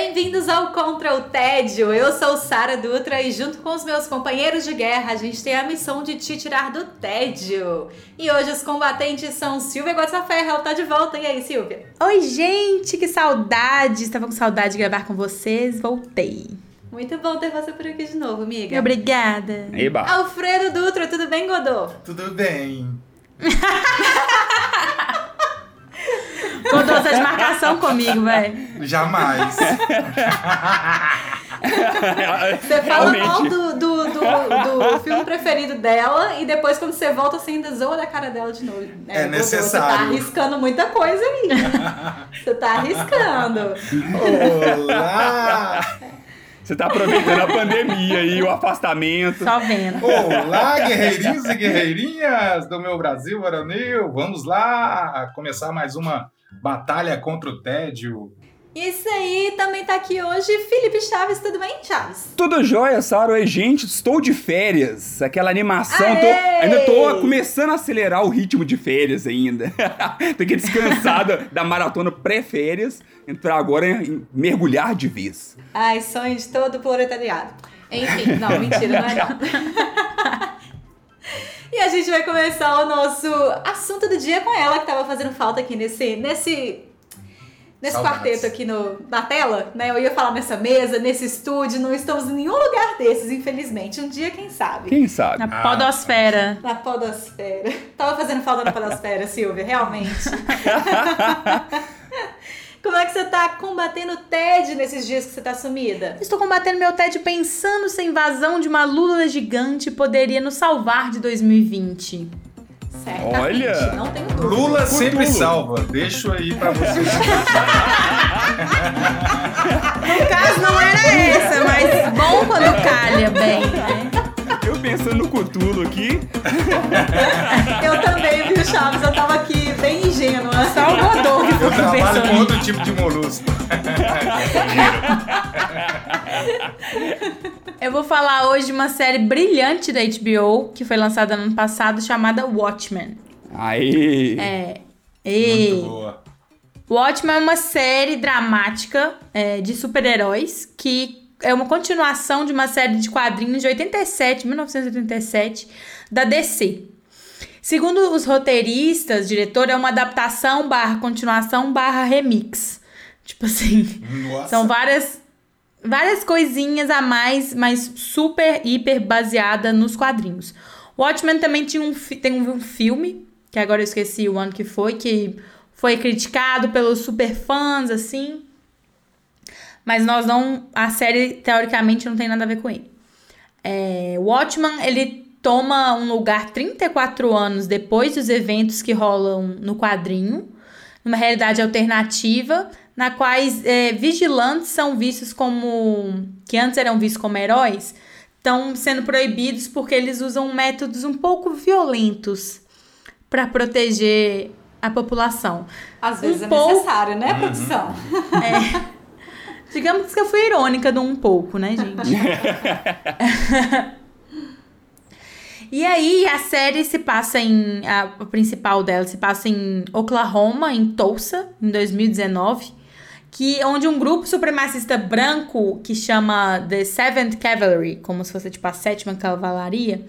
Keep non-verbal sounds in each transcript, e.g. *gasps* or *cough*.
Bem-vindos ao Contra o Tédio. Eu sou Sara Dutra e junto com os meus companheiros de guerra, a gente tem a missão de te tirar do tédio. E hoje os combatentes são Silvia Guaçaferra, ela tá de volta. E aí, Silvia? Oi, gente, que saudade! Estava com saudade de gravar com vocês, voltei. Muito bom ter você por aqui de novo, amiga. Obrigada. Eba! Alfredo Dutra, tudo bem, Godô? Tudo bem. *laughs* Contou essa de marcação comigo, velho. Jamais. *laughs* Você fala Realmente. mal do, do, do, do filme preferido dela e depois quando você volta você ainda zoa da cara dela de novo. né, É Godô? necessário. Você tá arriscando muita coisa aí. você tá arriscando. Olá! *laughs* Você tá aproveitando a *laughs* pandemia e o afastamento. Só vendo. Olá, guerreirinhos e guerreirinhas do meu Brasil varonil. Vamos lá começar mais uma batalha contra o tédio. Isso aí, também tá aqui hoje Felipe Chaves, tudo bem, Chaves? Tudo jóia, Sara? Oi, gente, estou de férias. Aquela animação. tô- ainda tô começando a acelerar o ritmo de férias ainda. *laughs* tô aqui descansada *laughs* da maratona pré-férias. Entrar agora em mergulhar de vez. Ai, sonho de todo proletariado. Enfim, *laughs* não, mentira, não é não. E a gente vai começar o nosso assunto do dia com ela, que tava fazendo falta aqui nesse, nesse, nesse Saudades. quarteto aqui no, na tela, né? Eu ia falar nessa mesa, nesse estúdio, não estamos em nenhum lugar desses, infelizmente. Um dia, quem sabe? Quem sabe? Na podosfera. Na podosfera. Tava fazendo falta na podosfera, *laughs* Silvia, realmente. *laughs* Como é que você tá combatendo o TED nesses dias que você tá sumida? Estou combatendo meu tédio pensando se a invasão de uma lula gigante poderia nos salvar de 2020. Certamente, Olha! não tenho dúvida. Lula sempre Cthulhu. salva. Deixo aí pra vocês. *laughs* No caso, não era essa, mas bom quando calha bem, né? Pensando no Cutulo aqui. Eu também, viu, Chaves? Eu tava aqui bem ingênua. Só o Godot que Eu trabalho com outro tipo de molusco. Eu vou falar hoje de uma série brilhante da HBO que foi lançada no ano passado chamada Watchmen. Aí. É. E Muito boa. Watchmen é uma série dramática é, de super-heróis que é uma continuação de uma série de quadrinhos de 87, 1987, da DC. Segundo os roteiristas, diretor, é uma adaptação barra continuação barra remix. Tipo assim, Nossa. são várias várias coisinhas a mais, mas super hiper baseada nos quadrinhos. Watchmen também tinha um, tem um filme, que agora eu esqueci o ano que foi, que foi criticado pelos super fãs, assim. Mas nós não. A série, teoricamente, não tem nada a ver com ele. É, Watchman, ele toma um lugar 34 anos depois dos eventos que rolam no quadrinho, numa realidade alternativa, na quais é, vigilantes são vistos como. que antes eram vistos como heróis, estão sendo proibidos porque eles usam métodos um pouco violentos para proteger a população. Às vezes Um é pouco- necessário, né, produção? *laughs* Digamos que eu fui irônica do um pouco, né, gente? *laughs* e aí, a série se passa em. A, a principal dela se passa em Oklahoma, em Tulsa, em 2019. Que, onde um grupo supremacista branco que chama The Seventh Cavalry, como se fosse tipo a sétima cavalaria,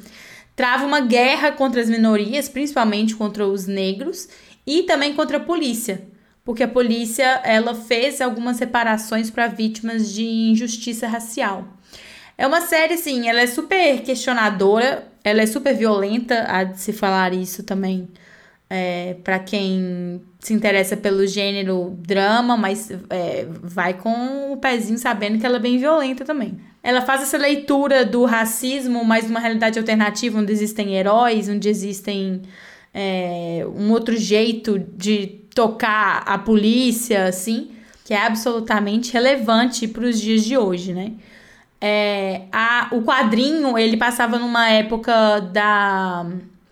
trava uma guerra contra as minorias, principalmente contra os negros, e também contra a polícia. Porque a polícia ela fez algumas reparações para vítimas de injustiça racial. É uma série, assim, ela é super questionadora, ela é super violenta, há de se falar isso também é, para quem se interessa pelo gênero drama, mas é, vai com o pezinho sabendo que ela é bem violenta também. Ela faz essa leitura do racismo, mas numa realidade alternativa, onde existem heróis, onde existem é, um outro jeito de tocar a polícia, assim, que é absolutamente relevante para os dias de hoje, né? É, a, o quadrinho, ele passava numa época da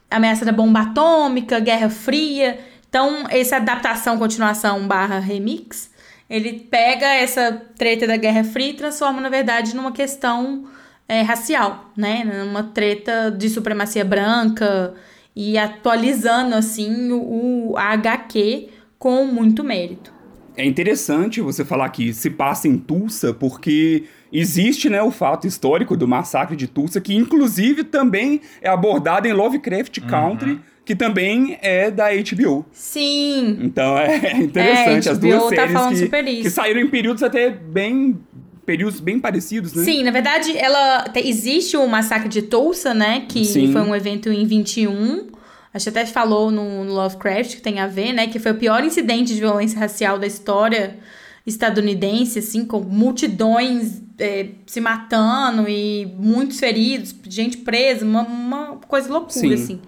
ameaça da bomba atômica, Guerra Fria. Então, essa adaptação, continuação barra remix, ele pega essa treta da Guerra Fria e transforma, na verdade, numa questão é, racial, né? Numa treta de supremacia branca e atualizando, assim, o, o a HQ com muito mérito. É interessante você falar que se passa em Tulsa, porque existe né, o fato histórico do massacre de Tulsa, que inclusive também é abordado em Lovecraft uhum. Country, que também é da HBO. Sim. Então é interessante é, as duas tá séries que, que saíram em períodos até bem períodos bem parecidos, né? Sim, na verdade, ela existe o massacre de Tulsa, né, que Sim. foi um evento em 21. A gente até falou no, no Lovecraft que tem a ver, né, que foi o pior incidente de violência racial da história estadunidense, assim, com multidões é, se matando e muitos feridos, gente presa, uma, uma coisa loucura, Sim. assim.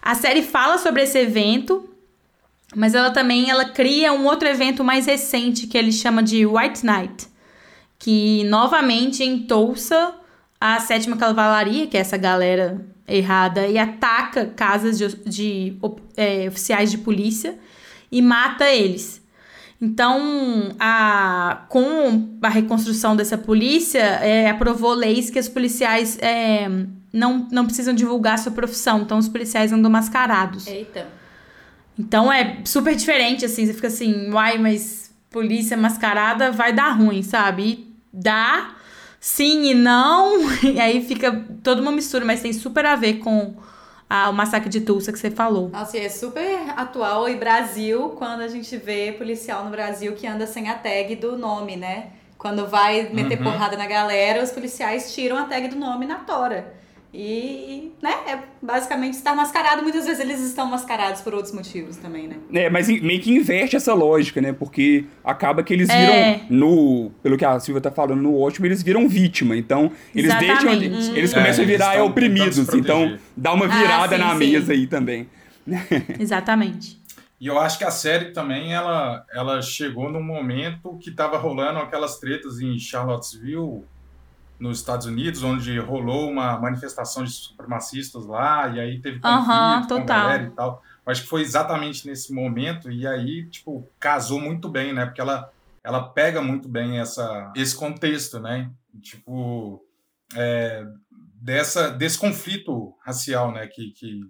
A série fala sobre esse evento, mas ela também ela cria um outro evento mais recente que ele chama de White Night, que novamente em Tulsa a sétima cavalaria, que é essa galera errada, e ataca casas de, de é, oficiais de polícia e mata eles. Então, a, com a reconstrução dessa polícia, é, aprovou leis que os policiais é, não, não precisam divulgar sua profissão, então os policiais andam mascarados. Eita. Então é super diferente, assim, você fica assim, uai, mas polícia mascarada vai dar ruim, sabe? E dá, sim e não, *laughs* e aí fica toda uma mistura, mas tem super a ver com a, o massacre de Tulsa que você falou. Nossa, é super atual e Brasil quando a gente vê policial no Brasil que anda sem a tag do nome, né? Quando vai meter uhum. porrada na galera, os policiais tiram a tag do nome na tora. E, né, é basicamente estar mascarado. Muitas vezes eles estão mascarados por outros motivos também, né? É, mas meio que inverte essa lógica, né? Porque acaba que eles viram é. no. Pelo que a Silvia tá falando no ótimo, eles viram vítima. Então, eles Exatamente. deixam. Eles começam é, a virar oprimidos. Então, dá uma virada ah, sim, na sim. mesa aí também. *laughs* Exatamente. E eu acho que a série também ela, ela chegou num momento que tava rolando aquelas tretas em Charlottesville nos Estados Unidos, onde rolou uma manifestação de supremacistas lá, e aí teve conflito com a galera e tal. Acho que foi exatamente nesse momento, e aí, tipo, casou muito bem, né? Porque ela, ela pega muito bem essa, esse contexto, né? Tipo, é, dessa, desse conflito racial, né? Que, que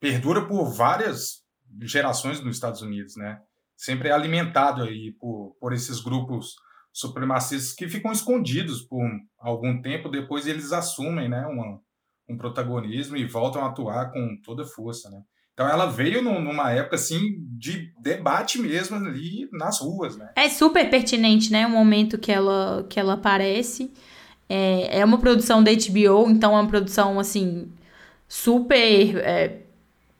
perdura por várias gerações nos Estados Unidos, né? Sempre é alimentado aí por, por esses grupos supremacistas que ficam escondidos por algum tempo, depois eles assumem né, uma, um protagonismo e voltam a atuar com toda força. Né? Então ela veio numa época assim de debate mesmo ali nas ruas, né? É super pertinente, né? O momento que ela que ela aparece. É, é uma produção da HBO, então é uma produção assim super é...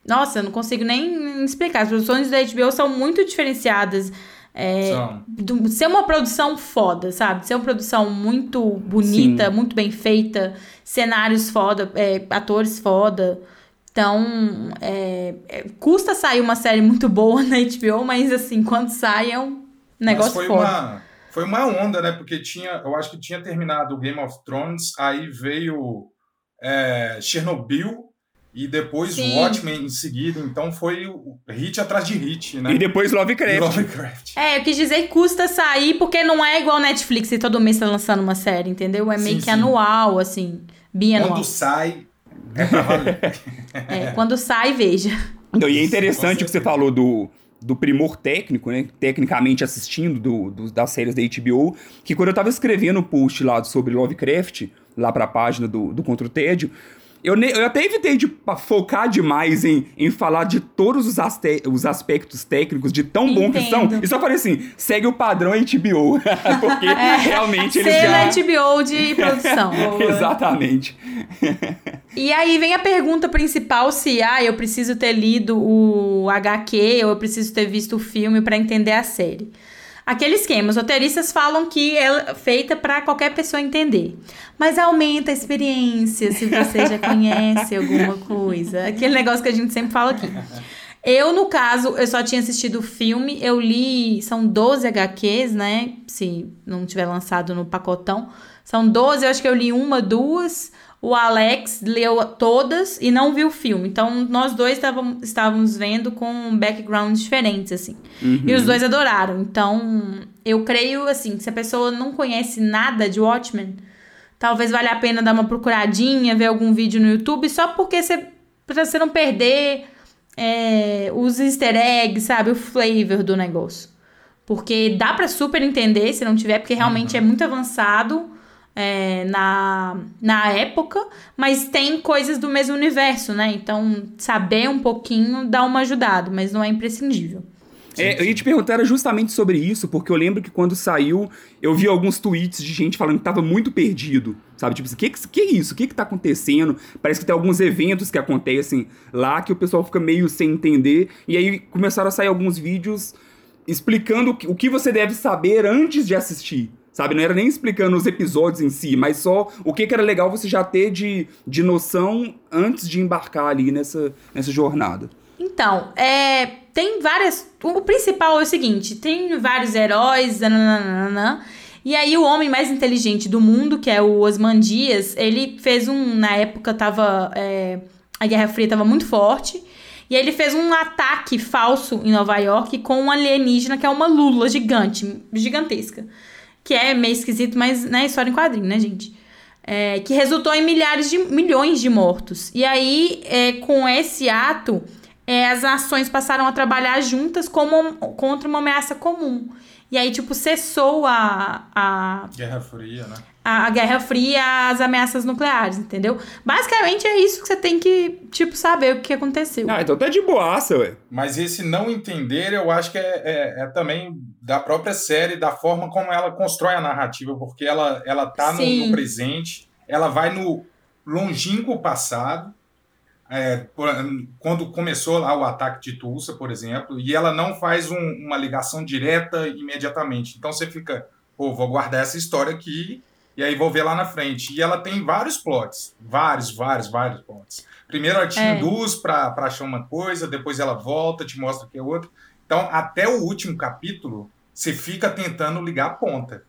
Nossa, eu não consigo nem explicar. As produções da HBO são muito diferenciadas. É, do, ser uma produção foda, sabe? Ser uma produção muito bonita, Sim. muito bem feita, cenários foda, é, atores foda. Então, é, é, custa sair uma série muito boa *laughs* na HBO, mas assim, quando sai é um negócio foi foda. Uma, foi uma onda, né? Porque tinha, eu acho que tinha terminado o Game of Thrones, aí veio é, Chernobyl, e depois Sim. Watchmen em seguida, então foi hit atrás de hit, né? E depois Lovecraft. Lovecraft. É, eu quis dizer que custa sair porque não é igual Netflix e todo mês tá lançando uma série, entendeu? É meio sim, que sim. anual, assim, bianual. Quando sai, é pra valer. é, quando sai, veja. Então, e é interessante o que você falou do, do primor técnico, né? Tecnicamente assistindo do, do, das séries da HBO, que quando eu tava escrevendo o post lá sobre Lovecraft, lá pra página do, do Contra o Tédio, eu, ne, eu até evitei de focar demais em, em falar de todos os, aste, os aspectos técnicos de tão Entendo. bom que são. E só falei assim, segue o padrão HBO. *laughs* porque é, realmente eles já... HBO de produção. *laughs* Exatamente. e aí vem a pergunta principal se, ah, eu preciso ter lido o HQ ou eu preciso ter visto o filme para entender a série. Aquele esquema, os roteiristas falam que é feita para qualquer pessoa entender. Mas aumenta a experiência se você já *laughs* conhece alguma coisa. Aquele negócio que a gente sempre fala aqui. Eu, no caso, eu só tinha assistido o filme, eu li, são 12 HQs, né? Se não tiver lançado no pacotão. São 12, eu acho que eu li uma, duas. O Alex leu todas e não viu o filme. Então, nós dois estávamos, estávamos vendo com backgrounds diferentes, assim. Uhum. E os dois adoraram. Então, eu creio, assim, se a pessoa não conhece nada de Watchmen, talvez valha a pena dar uma procuradinha, ver algum vídeo no YouTube, só porque você, pra você não perder é, os easter eggs, sabe? O flavor do negócio. Porque dá pra super entender se não tiver, porque realmente é muito avançado é, na, na época, mas tem coisas do mesmo universo, né? Então, saber um pouquinho dá uma ajudada, mas não é imprescindível. É, eu ia te perguntar justamente sobre isso, porque eu lembro que quando saiu, eu vi alguns tweets de gente falando que tava muito perdido, sabe? Tipo assim, que, que, que é isso? O que que tá acontecendo? Parece que tem alguns eventos que acontecem lá que o pessoal fica meio sem entender, e aí começaram a sair alguns vídeos explicando o que, o que você deve saber antes de assistir. Sabe, não era nem explicando os episódios em si, mas só o que, que era legal você já ter de, de noção antes de embarcar ali nessa, nessa jornada. Então, é, tem várias. O principal é o seguinte: tem vários heróis, nananana, e aí o homem mais inteligente do mundo, que é o Osman Dias, ele fez um. Na época tava. é, a Guerra Fria tava muito forte. E aí ele fez um ataque falso em Nova York com um alienígena que é uma lula gigante, gigantesca. Que é meio esquisito, mas né, história em quadrinho, né, gente? É, que resultou em milhares de milhões de mortos. E aí, é, com esse ato, é, as nações passaram a trabalhar juntas como, contra uma ameaça comum. E aí, tipo, cessou a, a, Guerra Fria, né? A, a Guerra Fria, as ameaças nucleares, entendeu? Basicamente é isso que você tem que, tipo, saber o que aconteceu. Ah, então tá de boaça, ué. Mas esse não entender, eu acho que é, é, é também da própria série, da forma como ela constrói a narrativa, porque ela, ela tá no, no presente, ela vai no longínquo passado, é, quando começou lá o ataque de Tulsa, por exemplo, e ela não faz um- uma ligação direta imediatamente. Então você fica, pô, vou guardar essa história aqui e aí vou ver lá na frente. E ela tem vários plots, vários, vários, vários plots. Primeiro ela te É. induz para achar uma coisa, depois ela volta, te mostra que é outra. Então, até o último capítulo, você fica tentando ligar a ponta.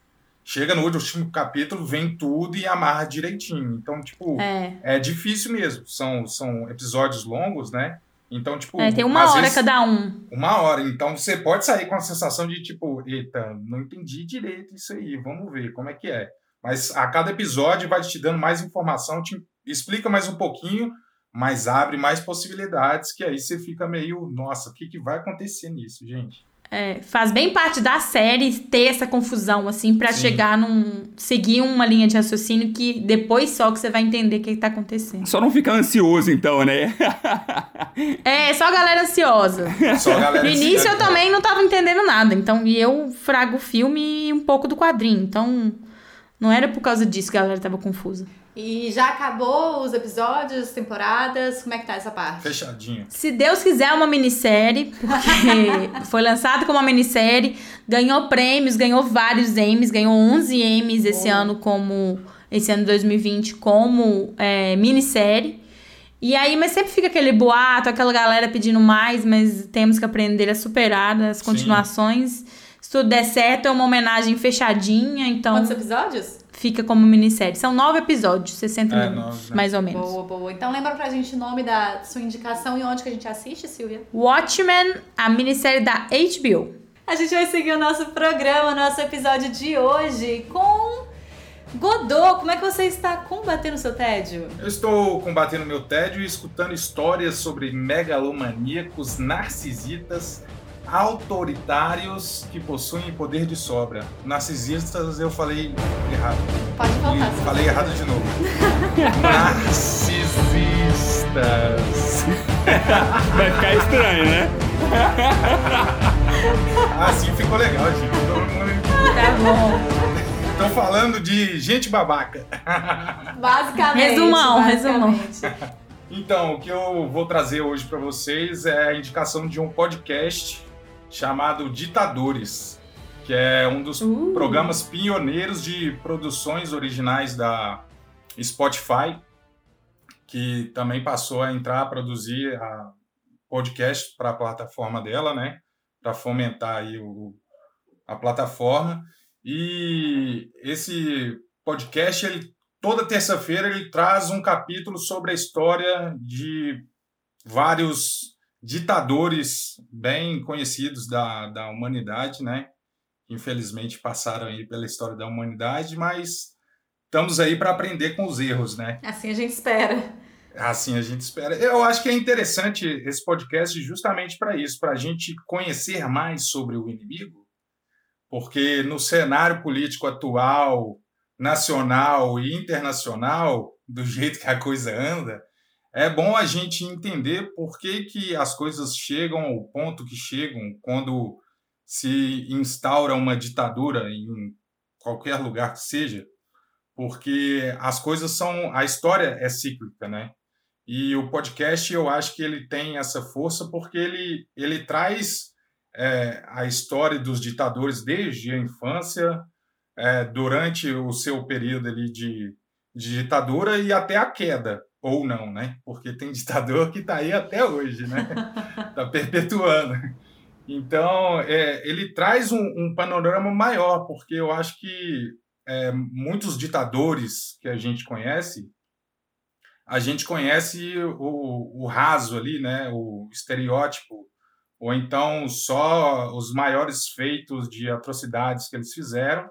Chega no último capítulo, vem tudo e amarra direitinho. Então, tipo, É, é difícil mesmo. São, são episódios longos, né? Então, tipo. é, tem uma hora vezes- cada um. Uma hora. Então, você pode sair com a sensação de, tipo, eita, não entendi direito isso aí, vamos ver como é que é. Mas a cada episódio vai te dando mais informação, te explica mais um pouquinho, mas abre mais possibilidades, que aí você fica meio, nossa, o que, que vai acontecer nisso, gente? É, faz bem parte da série ter essa confusão, assim, pra Sim. chegar num. seguir uma linha de raciocínio que depois só que você vai entender o que, que tá acontecendo. Só não ficar ansioso, então, né? *laughs* É, só a galera ansiosa. Só a galera No se- início eu também não tava entendendo nada, então, e eu frago o filme e um pouco do quadrinho, então não era por causa disso que a galera tava confusa. E já acabou os episódios, temporadas? Como é que tá essa parte? Fechadinho. Se Deus quiser uma minissérie, porque *laughs* foi lançado como uma minissérie, ganhou prêmios, ganhou vários Emmys, ganhou 11 Emmys esse Oh. ano como esse ano 2020 como é, minissérie. E aí, mas sempre fica aquele boato, aquela galera pedindo mais, mas temos que aprender a superar as Sim. continuações. Se tudo der certo, é uma homenagem fechadinha, então Quantos episódios? fica como minissérie. São nove episódios, 60 É, minutos, nove, né? mais ou menos. Boa, boa. Então lembra pra gente o nome da sua indicação e onde que a gente assiste, Silvia? Watchmen, a minissérie da HBO. A gente vai seguir o nosso programa, o nosso episódio de hoje com Godot. Como é que você está combatendo o seu tédio? Eu estou combatendo meu tédio e escutando histórias sobre megalomaníacos, narcisistas, autoritários que possuem poder de sobra. Narcisistas eu falei errado. Pode voltar. Falei errado de novo. Narcisistas. Vai ficar estranho, né? Assim ficou legal, gente. Todo mundo- Tá bom. Tô falando de gente babaca. Basicamente. Resumão, basicamente. Então, o que eu vou trazer hoje para vocês é a indicação de um podcast chamado Ditadores, que é um dos Uh. programas pioneiros de produções originais da Spotify, que também passou a entrar a produzir a podcast para a plataforma dela, né? Para fomentar aí o, a plataforma. E esse podcast, ele, toda terça-feira, ele traz um capítulo sobre a história de vários ditadores bem conhecidos da, da humanidade, né? Infelizmente passaram aí pela história da humanidade, mas estamos aí para aprender com os erros, né? Assim a gente espera. Assim a gente espera. Eu acho que é interessante esse podcast justamente para isso, para a gente conhecer mais sobre o inimigo, porque no cenário político atual, nacional e internacional, do jeito que a coisa anda, é bom a gente entender por que, que as coisas chegam ao ponto que chegam quando se instaura uma ditadura em qualquer lugar que seja, porque as coisas são. A história é cíclica, né? E o podcast, eu acho que ele tem essa força porque ele, ele traz é, a história dos ditadores desde a infância, é, durante o seu período ali de, de ditadura e até a queda, ou não, né? Porque tem ditador que está aí até hoje, né? Está *laughs* perpetuando. Então, é, ele traz um, um, panorama maior, porque eu acho que é, muitos ditadores que a gente conhece, a gente conhece o, o raso ali, né, o estereótipo, ou então só os maiores feitos de atrocidades que eles fizeram,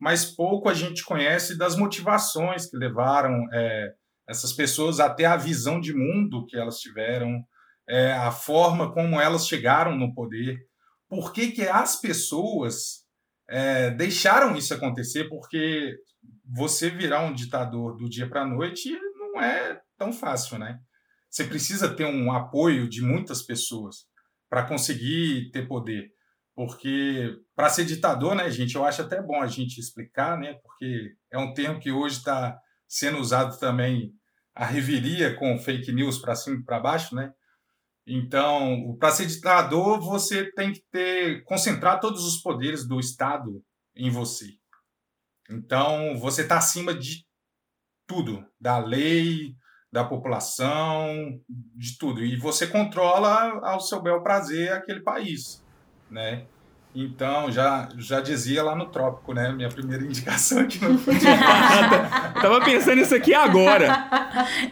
mas pouco a gente conhece das motivações que levaram é, essas pessoas até a visão de mundo que elas tiveram, é, a forma como elas chegaram no poder, por que, que as pessoas é, deixaram isso acontecer, porque você virar um ditador do dia para a noite não é tão fácil, né? Você precisa ter um apoio de muitas pessoas para conseguir ter poder. Porque para ser ditador, né, gente, eu acho até bom a gente explicar, né? Porque é um termo que hoje está sendo usado também a reviria com fake news para cima e para baixo, né? Então, para ser ditador, você tem que ter concentrar todos os poderes do Estado em você. Então, você está acima de tudo, da lei, da população, de tudo. E você controla ao seu bel prazer aquele país, né? Então, já, já dizia lá no Trópico, né? Minha primeira indicação aqui no *laughs* Tava pensando nisso aqui agora.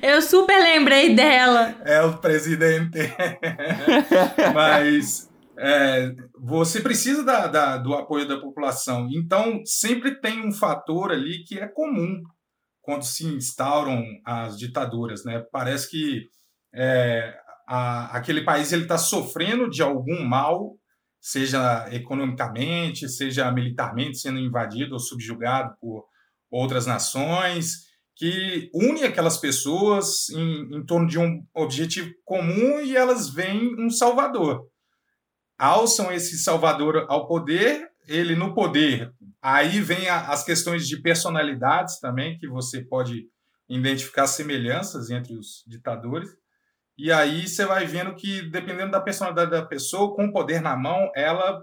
Eu super lembrei dela. É o presidente. *laughs* Mas é, você precisa da, da, do apoio da população. Então, sempre tem um fator ali que é comum quando se instauram as ditaduras, né? Parece que é, a, aquele país ele está sofrendo de algum mal seja economicamente, seja militarmente sendo invadido ou subjugado por outras nações, que une aquelas pessoas em, em torno de um objetivo comum e elas veem um salvador. Alçam esse salvador ao poder, ele no poder. Aí vem a, as questões de personalidades também, que você pode identificar semelhanças entre os ditadores. E aí você vai vendo que, dependendo da personalidade da pessoa, com o poder na mão, ela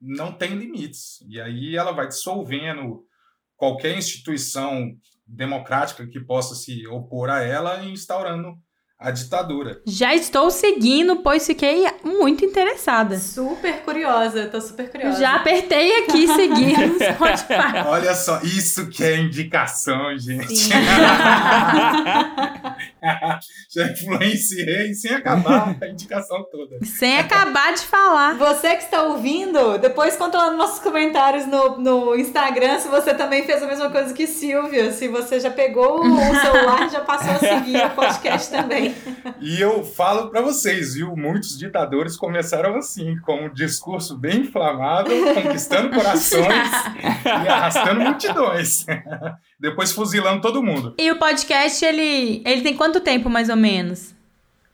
não tem limites. E aí ela vai dissolvendo qualquer instituição democrática que possa se opor a ela e instaurando a ditadura. Já estou seguindo, pois fiquei muito interessada. Super curiosa, tô super curiosa. Já apertei aqui seguir no *laughs* Spotify. Olha só, isso que é indicação, gente. *laughs* Já influenciei sem acabar a indicação toda. Sem acabar de falar. Você que está ouvindo, depois conta lá nos nossos comentários no, no Instagram se você também fez a mesma coisa que Silvia. Se você já pegou o celular e já passou a seguir o podcast também. E eu falo para vocês, viu? Muitos ditadores começaram assim, com um discurso bem inflamado, conquistando *laughs* corações *laughs* e arrastando multidões. *laughs* Depois fuzilando todo mundo. E o podcast, ele, ele tem quanto tempo, mais ou menos?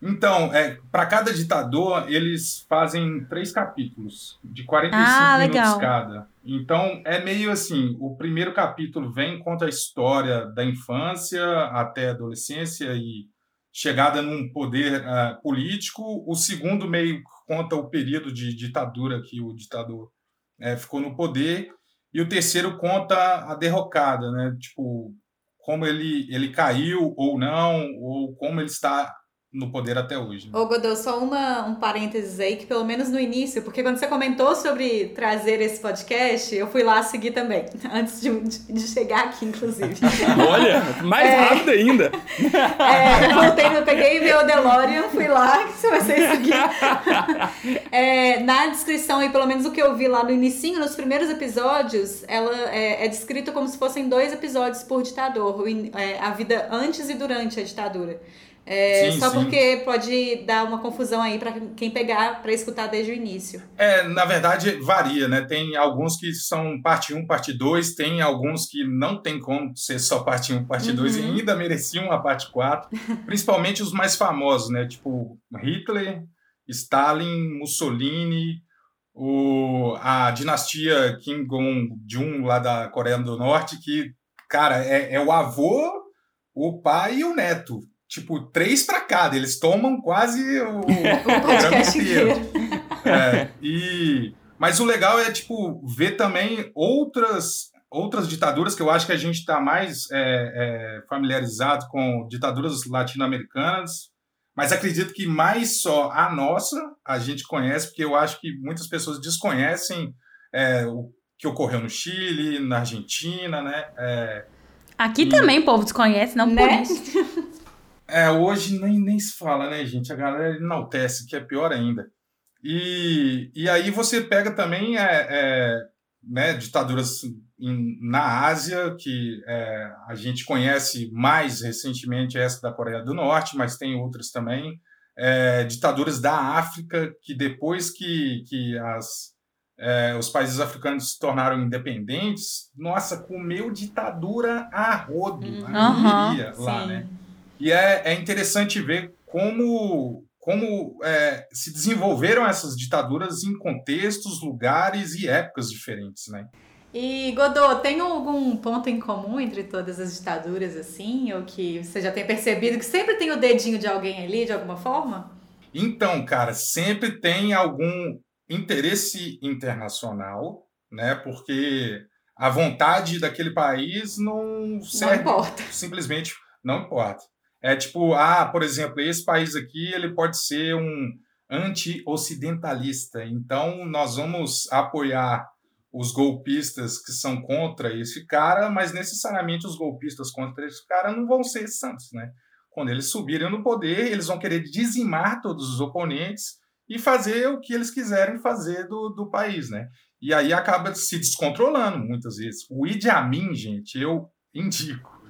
Então, é, para cada ditador, eles fazem três capítulos, de 45 ah, minutos legal. cada. Então, é meio assim: o primeiro capítulo vem, conta a história da infância até a adolescência e chegada num poder uh, político, o segundo meio conta o período de ditadura que o ditador uh, ficou no poder, e o terceiro conta a derrocada, né? Tipo, como ele, ele caiu ou não, ou como ele está no poder até hoje. Ô, Godô, só uma, um parênteses aí, que pelo menos no início, porque quando você comentou sobre trazer esse podcast, eu fui lá seguir também, *laughs* antes de, de chegar aqui, inclusive. *laughs* Olha, mais é, rápido ainda. *laughs* É, eu voltei, eu peguei meu DeLorean, fui lá, que você vai seguir. É, na descrição, e pelo menos o que eu vi lá no início, nos primeiros episódios, ela é, é descrita como se fossem dois episódios por ditador, é, a vida antes e durante a ditadura. É, sim, só sim. porque pode dar uma confusão aí para quem pegar para escutar desde o início. É, na verdade varia, né? Tem alguns que são parte 1, parte 2, tem alguns que não tem como ser só parte 1, parte uhum. 2 e ainda mereciam a parte 4, principalmente os mais famosos, né? Tipo Hitler, Stalin, Mussolini, o, a dinastia Kim Jong-un lá da Coreia do Norte, que, cara, é, é o avô, o pai e o neto tipo, três para cada. Eles tomam quase o, o *laughs* podcast inteiro. É, e, mas o legal é, tipo, ver também outras outras ditaduras que eu acho que a gente está mais é, é, familiarizado com ditaduras latino-americanas, mas acredito que mais só a nossa a gente conhece, porque eu acho que muitas pessoas desconhecem é, o que ocorreu no Chile, na Argentina, né? É, Aqui e... também o povo desconhece, não né? por isso. *laughs* É, hoje nem, nem se fala, né, gente? A galera enaltece, que é pior ainda. E, e aí você pega também é, é né, ditaduras na Ásia, que é, a gente conhece mais recentemente essa da Coreia do Norte, mas tem outras também. É, ditaduras da África, que depois que, que as, é, os países africanos se tornaram independentes, nossa, comeu ditadura a rodo, uhum, a lá, né? E é, é interessante ver como, como é, se desenvolveram essas ditaduras em contextos, lugares e épocas diferentes, né? E Godot, tem algum ponto em comum entre todas as ditaduras assim, ou que você já tem percebido que sempre tem o dedinho de alguém ali de alguma forma? Então, cara, sempre tem algum interesse internacional, né? Porque a vontade daquele país não serve, não importa. simplesmente não importa. É tipo, ah, por exemplo, esse país aqui ele pode ser um anti-ocidentalista, então nós vamos apoiar os golpistas que são contra esse cara, mas necessariamente os golpistas contra esse cara não vão ser santos, né? Quando eles subirem no poder, eles vão querer dizimar todos os oponentes e fazer o que eles quiserem fazer do, do país, né? E aí acaba se descontrolando muitas vezes. O Idi Amin, gente, eu indico.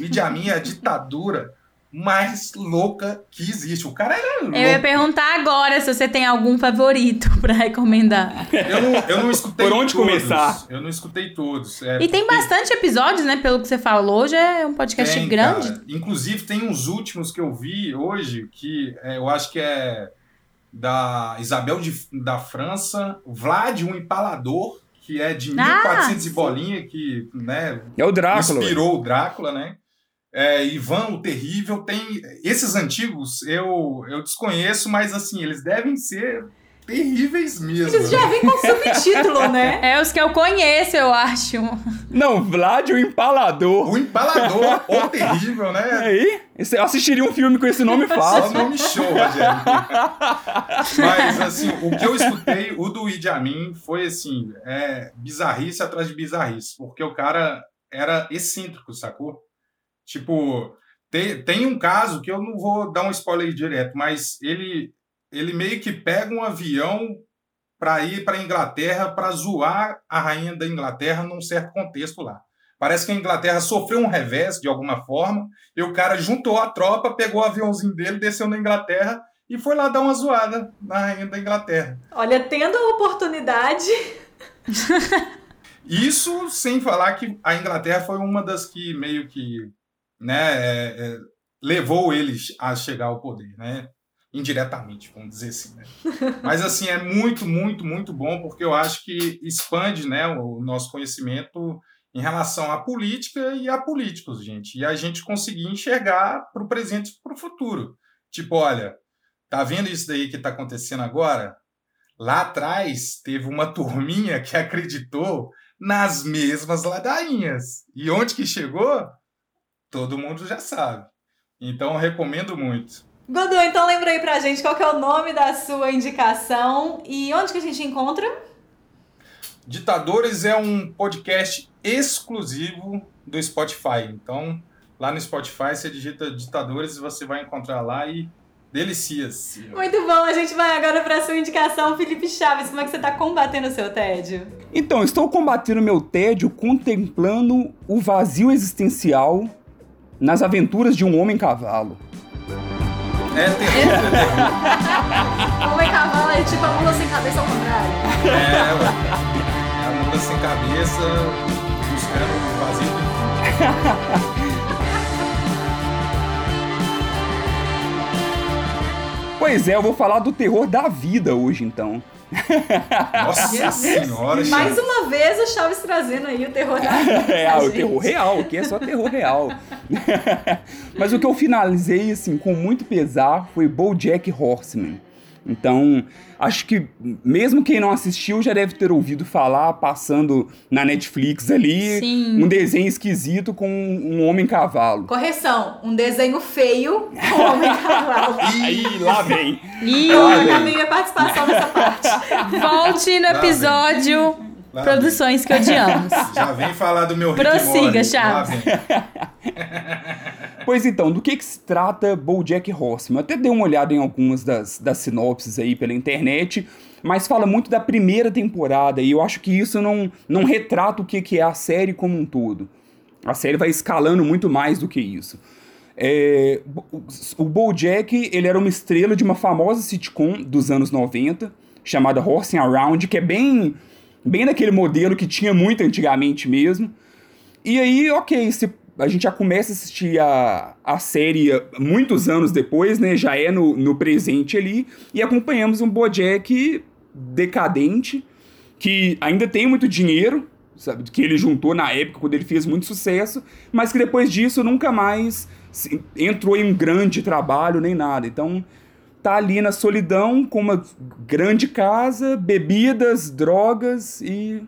O Idi Amin é a ditadura mais louca que existe. O cara era louco. Eu ia perguntar agora se você tem algum favorito *laughs* para recomendar. Eu não, eu não escutei Por onde todos. começar? Eu não escutei todos. É, e tem bastante episódios, né? Pelo que você falou, hoje é um podcast tem, grande. Cara. Inclusive, tem uns últimos que eu vi hoje, que é, eu acho que é da Isabel de, da França, Vlad, um empalador, que é de ah, 1400 e bolinha, que né, é o Drácula, inspirou o Drácula, né? É, Ivan o Terrível, tem esses antigos eu, eu desconheço, mas assim, eles devem ser terríveis mesmo. Eles já vêm com subtítulo, *laughs* né? É os que eu conheço, eu acho. Não, Vlad o Empalador. O Empalador, o terrível, né? Aí, eu assistiria um filme com esse nome fácil. Só nome show, Rogério. Mas, assim, o que eu escutei, o do Idi Amin, foi, assim, é, bizarrice atrás de bizarrice. Porque o cara era excêntrico, sacou? Tipo, tem, tem um caso que eu não vou dar um spoiler direto, mas ele, ele meio que pega um avião para ir para a Inglaterra para zoar a rainha da Inglaterra num certo contexto lá. Parece que a Inglaterra sofreu um revés de alguma forma, e o cara juntou a tropa, pegou o aviãozinho dele, desceu na Inglaterra e foi lá dar uma zoada na rainha da Inglaterra. Olha, tendo a oportunidade. *laughs* Isso sem falar que a Inglaterra foi uma das que meio que né, é, é, levou eles a chegar ao poder, né? Indiretamente, vamos dizer assim. Né? *laughs* Mas assim é muito, muito, muito bom porque eu acho que expande, né, o nosso conhecimento em relação à política e a políticos, gente. E a gente conseguir enxergar para o presente e para o futuro. Tipo, olha, tá vendo isso daí que está acontecendo agora? Lá atrás teve uma *laughs* turminha que acreditou nas mesmas ladainhas. E onde que chegou? Todo mundo já sabe. Então, recomendo muito. Godu, então lembra aí pra gente qual que é o nome da sua indicação e onde que a gente encontra? Ditadores é um podcast exclusivo do Spotify. Então, lá no Spotify você digita Ditadores e você vai encontrar lá e delicias. Muito bom, a gente vai agora para sua indicação, Felipe Chaves. Como é que você está combatendo o seu tédio? Então, estou combatendo meu tédio contemplando o vazio existencial nas aventuras de um homem-cavalo. É terrível, é homem-cavalo é tipo a mula sem cabeça ao contrário. É, ué. É a mula sem cabeça buscando o vazio do Pois é, eu vou falar do terror da vida hoje, então. Nossa senhora, Mais uma vez o Chaves trazendo aí o terror da *laughs* vida. É, o terror real, que é só terror real. *laughs* Mas o que eu finalizei, assim, com muito pesar foi BoJack Horseman. Então, acho que mesmo quem não assistiu já deve ter ouvido falar, passando na Netflix ali, Sim. um desenho esquisito com um homem-cavalo. Correção, um desenho feio com um homem-cavalo. *laughs* Ih, lá vem. Ih, eu acabei minha participação nessa parte. *laughs* Volte no episódio Produções que odiamos. *laughs* Já vem falar do meu Rick Prossiga, Chaves. *laughs* pois então, do que, que se trata BoJack Horseman? Eu até dei uma olhada em algumas das, das sinopses aí pela internet, mas fala muito da primeira temporada e eu acho que isso não, não retrata o que, que é a série como um todo. A série vai escalando muito mais do que isso. É, o BoJack, ele era uma estrela de uma famosa sitcom dos anos 90, chamada Horsing Around, que é bem bem daquele modelo que tinha muito antigamente mesmo. E aí, ok, se a gente já começa a assistir a, a série muitos anos depois, né? Já é no, no presente ali. E acompanhamos um Bojack decadente, que ainda tem muito dinheiro, sabe? Que ele juntou na época, quando ele fez muito sucesso, mas que depois disso nunca mais entrou em um grande trabalho nem nada. Então, tá ali na solidão com uma grande casa, bebidas, drogas e.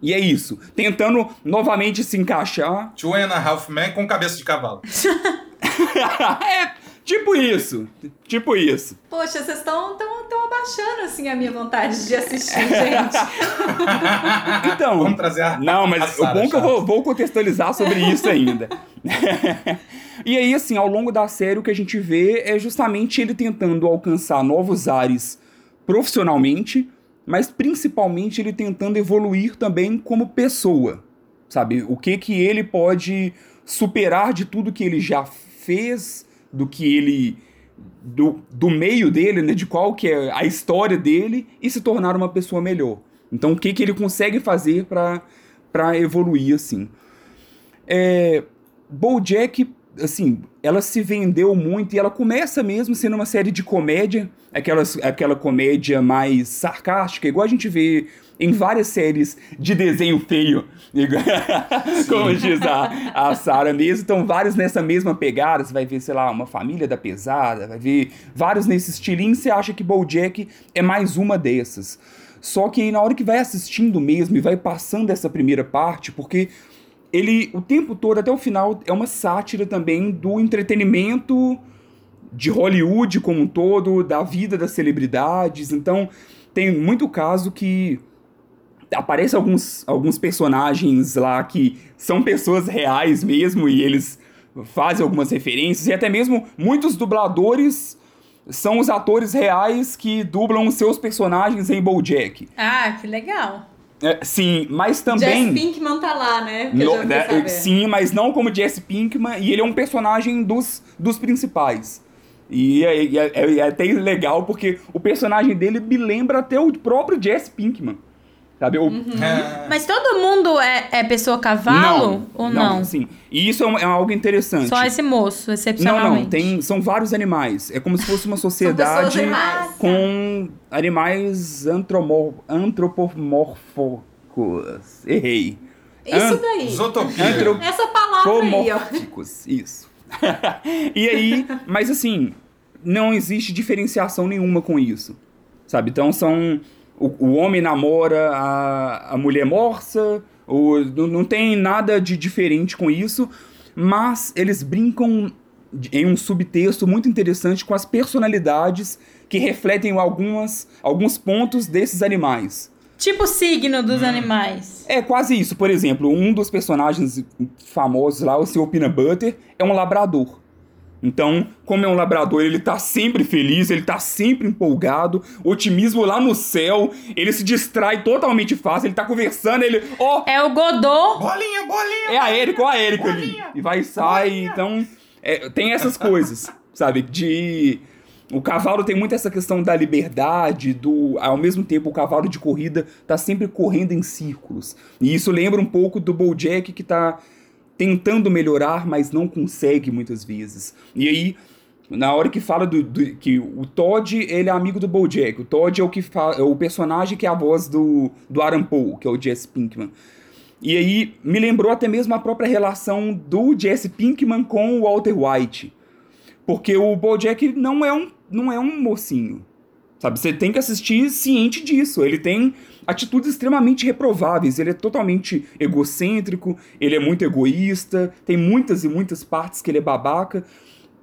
E é isso. Tentando novamente se encaixar. Two and a Half Men com cabeça de cavalo. *laughs* *laughs* é, tipo isso. Tipo isso. Poxa, vocês estão tão, tão abaixando assim a minha vontade de assistir, gente. *laughs* *laughs* então. Vamos trazer a. Não, mas o bom é que eu vou, vou contextualizar sobre isso ainda. *laughs* e aí, assim, ao longo da série, o que a gente vê é justamente ele tentando alcançar novos ares profissionalmente, mas principalmente ele tentando evoluir também como pessoa. Sabe? O que que ele pode superar de tudo que ele já fez, do que ele. Do, do meio dele, né? De qual que é a história dele e se tornar uma pessoa melhor. Então, o que que ele consegue fazer para evoluir, assim. É, BoJack, assim, ela se vendeu muito e ela começa mesmo sendo uma série de comédia, aquelas, aquela comédia mais sarcástica, igual a gente vê em várias séries de desenho feio, *laughs* como diz a, a Sarah mesmo. Então, vários nessa mesma pegada. Você vai ver, sei lá, uma família da pesada, vai ver vários nesse estilinho. Você acha que Bojack é mais uma dessas. Só que na hora que vai assistindo mesmo e vai passando essa primeira parte, porque ele, o tempo todo, até o final, é uma sátira também do entretenimento de Hollywood como um todo, da vida das celebridades. Então, tem muito caso que aparecem alguns, alguns personagens lá que são pessoas reais mesmo e eles fazem algumas referências e até mesmo muitos dubladores são os atores reais que dublam os seus personagens em BoJack. Ah, que legal. É, sim, mas também. Jesse Pinkman tá lá, né? No, né sim, mas não como Jesse Pinkman, e ele é um personagem dos, dos principais. E é, é, é, é até legal porque o personagem dele me lembra até o próprio Jesse Pinkman. Sabe? Uhum. É. Mas todo mundo é, é pessoa cavalo não, ou não? Não, sim. E isso é, um, é, algo interessante. Só esse moço, excepcionalmente. Não, não. Tem, são vários animais. É como se fosse uma *laughs* sociedade com animais antromor, antropomórficos. Errei. Isso daí. Zootopia. Essa palavra aí, ó. Isso. *laughs* e aí, mas assim, não existe diferenciação nenhuma com isso. Sabe? Então são o, o homem namora a, a mulher morsa, o, não, tem nada de diferente com isso, mas eles brincam em um subtexto muito interessante com as personalidades que refletem algumas, alguns pontos desses animais. Tipo o signo dos animais. É quase isso. Por exemplo, um dos personagens famosos lá, o Sr. Peanut Butter, é um labrador. Então, como é um labrador, ele tá sempre feliz, ele tá sempre empolgado, otimismo lá no céu, ele se distrai totalmente fácil, ele tá conversando, ele, ó, É o Godot. Bolinha, bolinha! é a Érica, ó a Érica ali. E vai e sai, então, é, tem essas coisas, sabe, de... O cavalo tem muito essa questão da liberdade, do ao mesmo tempo o cavalo de corrida tá sempre correndo em círculos. E isso lembra um pouco do BoJack que tá tentando melhorar, mas não consegue muitas vezes. E aí, na hora que fala do, do- que o Todd, ele é amigo do BoJack. O Todd é o que é o personagem que é a voz do do Aaron Paul, que é o Jesse Pinkman. E aí me lembrou até mesmo a própria relação do Jesse Pinkman com o Walter White. Porque o BoJack não é um não é um mocinho. Sabe, você tem que assistir ciente disso. Ele tem atitudes extremamente reprováveis. Ele é totalmente egocêntrico, ele é muito egoísta, tem muitas e muitas partes que ele é babaca.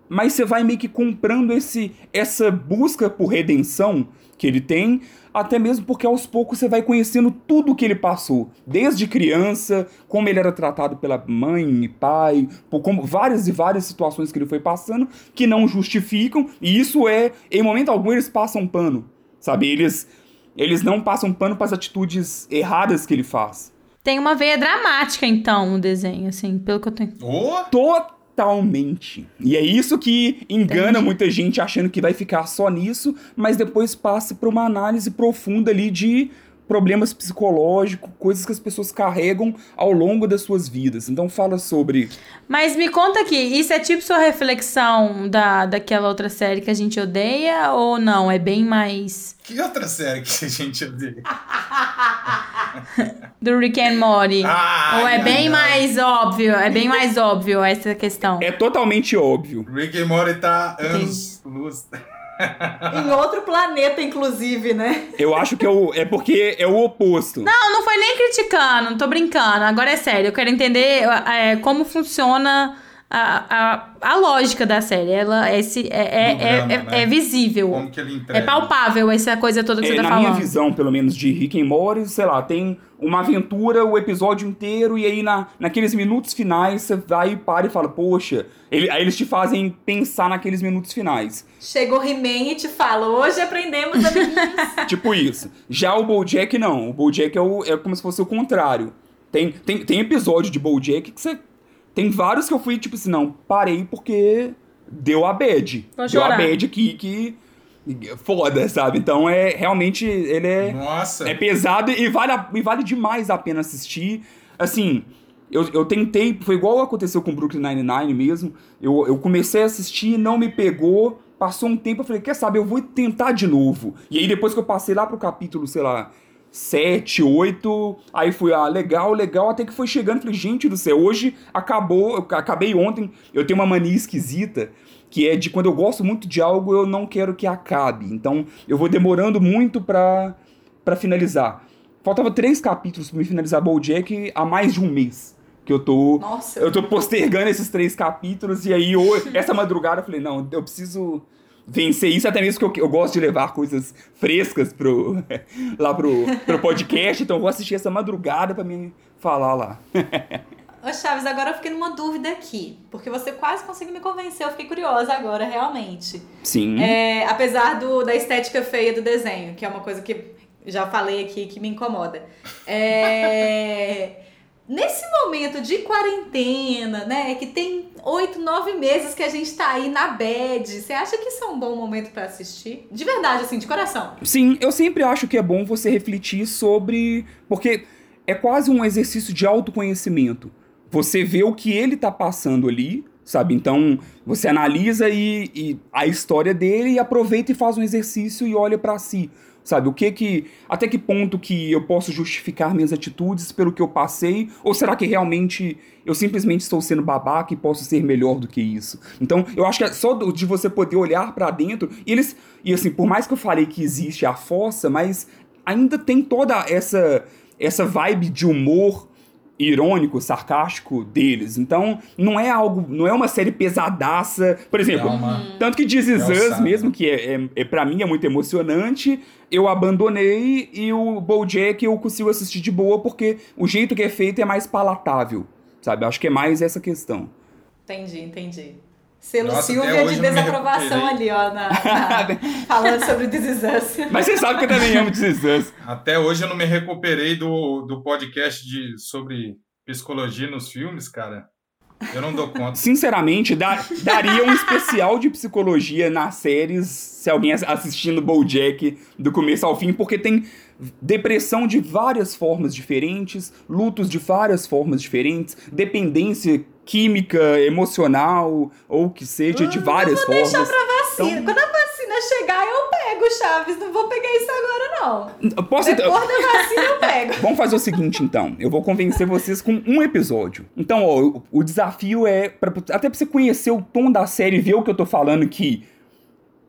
Mas você vai meio que comprando esse essa busca por redenção que ele tem, até mesmo porque aos poucos você vai conhecendo tudo que ele passou, desde criança, como ele era tratado pela mãe e pai, por como várias e várias situações que ele foi passando que não justificam, e isso é, em momento algum eles passam pano, sabe? Eles eles não passam pano para as atitudes erradas que ele faz. Tem uma veia dramática, então, o desenho, assim, pelo que eu tenho. Ô, Totalmente. E é isso que engana Entendi. muita gente achando que vai ficar só nisso, mas depois passa para uma análise profunda ali de problemas psicológicos, coisas que as pessoas carregam ao longo das suas vidas. Então fala sobre Mas me conta aqui, isso é tipo sua reflexão da, daquela outra série que a gente odeia ou não? É bem mais que outra série que a gente odeia? *laughs* do Rick and Morty? Ai, ou é ai, bem ai. mais óbvio? É bem mais óbvio essa questão. é totalmente óbvio. Rick and Morty tá anos luz. *laughs* Em outro planeta, inclusive, né? Eu acho que é, o, é porque é o oposto. Não, não foi nem criticando, não tô brincando. Agora é sério, eu quero entender é, como funciona a, a, a lógica da série. Ela esse, é, é, Do é, drama, é- né? é visível. Como que ele entrega. É palpável essa coisa toda que É, você tá na falando. minha visão, pelo menos, de Rick and Morty, sei lá, tem uma aventura o episódio inteiro e aí na, naqueles minutos finais você vai e para e fala, poxa, ele- aí eles te fazem pensar naqueles minutos finais. Chega o He-Man e te fala: hoje aprendemos, amiguinhos. *laughs* tipo isso. Já o BoJack não. O BoJack é, o, é como se fosse o contrário. Tem, tem, tem episódio de BoJack que você... Tem vários que eu fui, tipo assim, não, parei porque deu a bad. Vou Deu a bad aqui que... Foda, sabe? Então é realmente ele é Nossa. é pesado e vale, a- e vale demais a pena assistir. Assim, eu, eu tentei, foi igual aconteceu com Brooklyn Nine-Nine mesmo. Eu, eu comecei a assistir, não me pegou. Passou um tempo, eu falei, quer saber, eu vou tentar de novo. E aí depois que eu passei lá pro capítulo, sei lá, 7, 8, aí fui, ah, legal, legal, até que foi chegando, falei, gente do céu, hoje acabou, eu acabei ontem, eu tenho uma mania esquisita, que é de quando eu gosto muito de algo, eu não quero que acabe. Então, eu vou demorando muito pra, pra finalizar. Faltava três capítulos pra me finalizar BoJack há mais de um mês. Que eu tô. Nossa. Eu tô postergando esses três capítulos. E aí, hoje, essa madrugada, eu falei: não, eu preciso vencer isso. Até mesmo que eu, eu gosto de levar coisas frescas pro, *laughs* lá pro, pro podcast. Então, eu vou assistir essa madrugada pra me falar lá. Ô Chaves, agora eu fiquei numa dúvida aqui. Porque você quase conseguiu me convencer, eu fiquei curiosa agora, realmente. Sim. É, apesar do, da estética feia do desenho, que é uma coisa que já falei aqui que me incomoda. É, *laughs* nesse momento de quarentena, né, que tem oito, nove meses que a gente tá aí na bed, você acha que isso é um bom momento pra assistir? De verdade, assim, de coração. Sim, eu sempre acho que é bom você refletir sobre. Porque é quase um exercício de autoconhecimento. Você vê o que ele tá passando ali, sabe? Então, você analisa e, e a história dele e aproveita e faz um exercício e olha pra si. Sabe, o que que. Até que ponto que eu posso justificar minhas atitudes pelo que eu passei? Ou será que realmente eu simplesmente estou sendo babaca e posso ser melhor do que isso? Então, eu acho que é só de você poder olhar pra dentro. E eles. E assim, por mais que eu falei que existe a força, mas ainda tem toda essa, essa vibe de humor irônico, sarcástico deles. Então, não é algo, não é uma série pesadaça. Por exemplo, É uma- tanto que This Is Us saco. mesmo, que é, é, é para mim é muito emocionante, eu abandonei e o BoJack eu consigo assistir de boa porque o jeito que é feito é mais palatável, sabe? Acho que é mais essa questão. Entendi, entendi. Selo Nossa, até Silvia hoje de eu não me desaprovação ali, recuperei. ó, na, na- *laughs* falando sobre This Us. Mas você sabe que eu também amo This. Até hoje eu não me recuperei do, do podcast de, sobre psicologia nos filmes, cara. Eu não dou conta. Sinceramente, dá- daria um especial de psicologia nas séries se alguém ass- assistindo BoJack do começo ao fim, porque tem depressão de várias formas diferentes, lutos de várias formas diferentes, dependência química, emocional ou que seja de várias Hum, Deixa formas. pra vacina. Então- Quando a vacina chegar, eu pego, Chaves. Não vou pegar isso agora, não. Posso Depois da vacina, eu pego. *laughs* Vamos fazer o seguinte, então. Eu vou convencer vocês com um episódio. Então, ó, o, o desafio é pra, até pra você conhecer o tom da série e ver o que eu tô falando que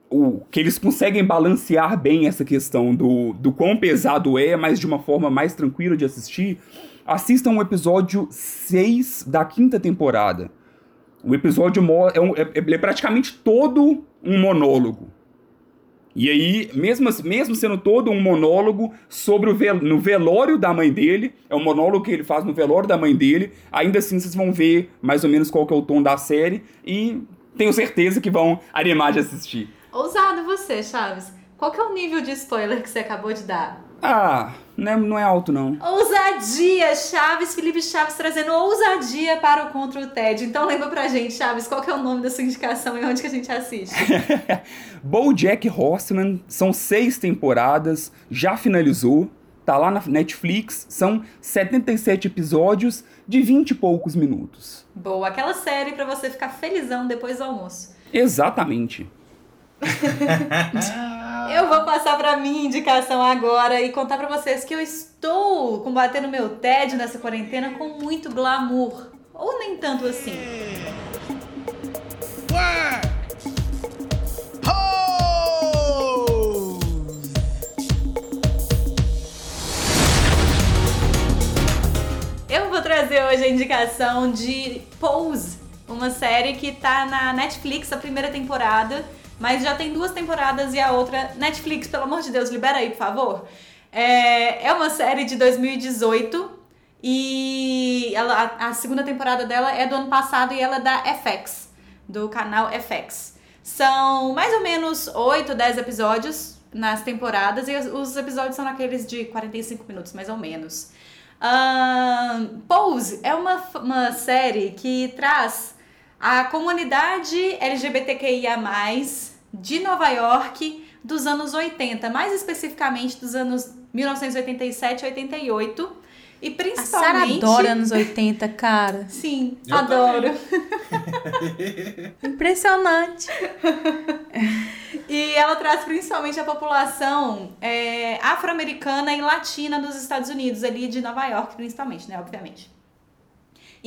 o que eles conseguem balancear bem essa questão do, do quão pesado é, mas de uma forma mais tranquila de assistir. Assistam o episódio 6 da quinta temporada. O episódio é, um- é- é praticamente todo um monólogo. E aí, mesmo, mesmo sendo todo um monólogo sobre o vel no velório da mãe dele, é um monólogo que ele faz no velório da mãe dele, ainda assim vocês vão ver mais ou menos qual que é o tom da série e tenho certeza que vão animar de assistir. Ousado você, Chaves. Qual que é o nível de spoiler que você acabou de dar? Ah, não é, não é alto não. Ousadia, Chaves, Felipe Chaves trazendo ousadia para o Contra o TED. Então lembra pra gente, Chaves, qual que é o nome da sua indicação e onde que a gente assiste? *laughs* BoJack Horseman são seis temporadas, já finalizou, tá lá na Netflix, são 77 episódios de 20 e poucos minutos. Boa, aquela série pra você ficar felizão depois do almoço. Exatamente. *laughs* Eu vou passar pra minha indicação agora e contar pra vocês que eu estou combatendo meu tédio nessa quarentena com muito glamour. Ou nem tanto assim. Eu vou trazer hoje a indicação de Pose, uma série que tá na Netflix, a primeira temporada, mas já tem duas temporadas e a outra. Netflix, pelo amor de Deus, libera aí, por favor. É, é uma série de 2018 e ela, a, segunda temporada dela é do ano passado e ela é da FX, do canal FX. São mais ou menos 8, 10 episódios nas temporadas e os, os episódios são naqueles de 45 minutos, mais ou menos. Ahn, Pose é uma, uma série que traz a comunidade LGBTQIA+, de Nova York dos anos 80, mais especificamente dos anos 1987 e 88. E A Sarah principalmente... adora anos 80, cara. Sim, Eu adoro. *laughs* Impressionante. E ela traz principalmente a população é, afro-americana e latina dos Estados Unidos, ali de Nova York, principalmente, né? Obviamente.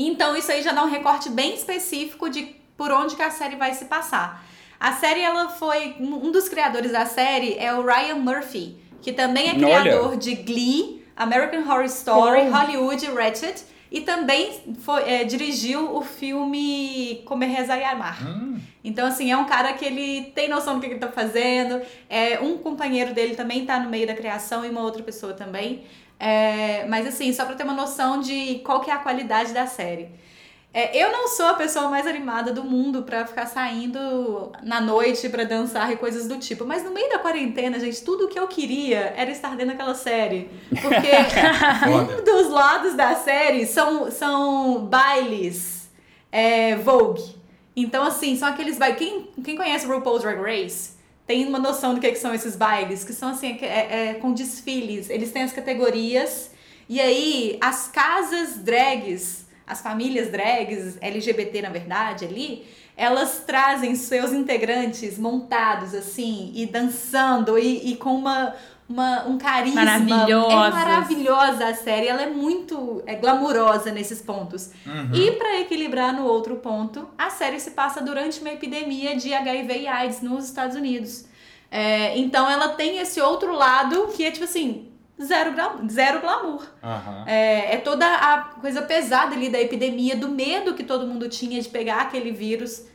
Então, isso aí já dá um recorte bem específico de por onde que a série vai se passar. A série, ela foi. Um dos criadores da série é o Ryan Murphy, que também é Olha. criador de Glee, American Horror Story, Oh. Hollywood Ratchet. E também foi, é, dirigiu o filme Comer, Rezar e Amar. Hum, Então, assim, é um cara que ele tem noção do que ele tá fazendo. É, um companheiro dele também tá no meio da criação e uma outra pessoa também. É, mas, assim, só pra ter uma noção de qual que é a qualidade da série. É, eu não sou a pessoa mais animada do mundo pra ficar saindo na noite pra dançar e coisas do tipo. Mas no meio da quarentena, gente, tudo o que eu queria era estar dentro daquela série. Porque *laughs* um *laughs* dos lados da série são, são bailes é, Vogue. Então, assim, são aqueles bailes. Quem, quem conhece RuPaul's Drag Race tem uma noção do que, que são esses bailes, que são assim, é, é, com desfiles. Eles têm as categorias. E aí, as casas drags, as famílias drags, LGBT na verdade, ali, elas trazem seus integrantes montados, assim, e dançando, e, e com uma, uma, um carisma. É Maravilhosas. maravilhosa a série, ela é muito é, glamurosa nesses pontos. uhum. E pra equilibrar no outro ponto, a série se passa durante uma epidemia de HIV e AIDS nos Estados Unidos. É, então ela tem esse outro lado que é tipo assim, zero, zero glamour. Aham. É, é toda a coisa pesada ali da epidemia, do medo que todo mundo tinha de pegar aquele vírus.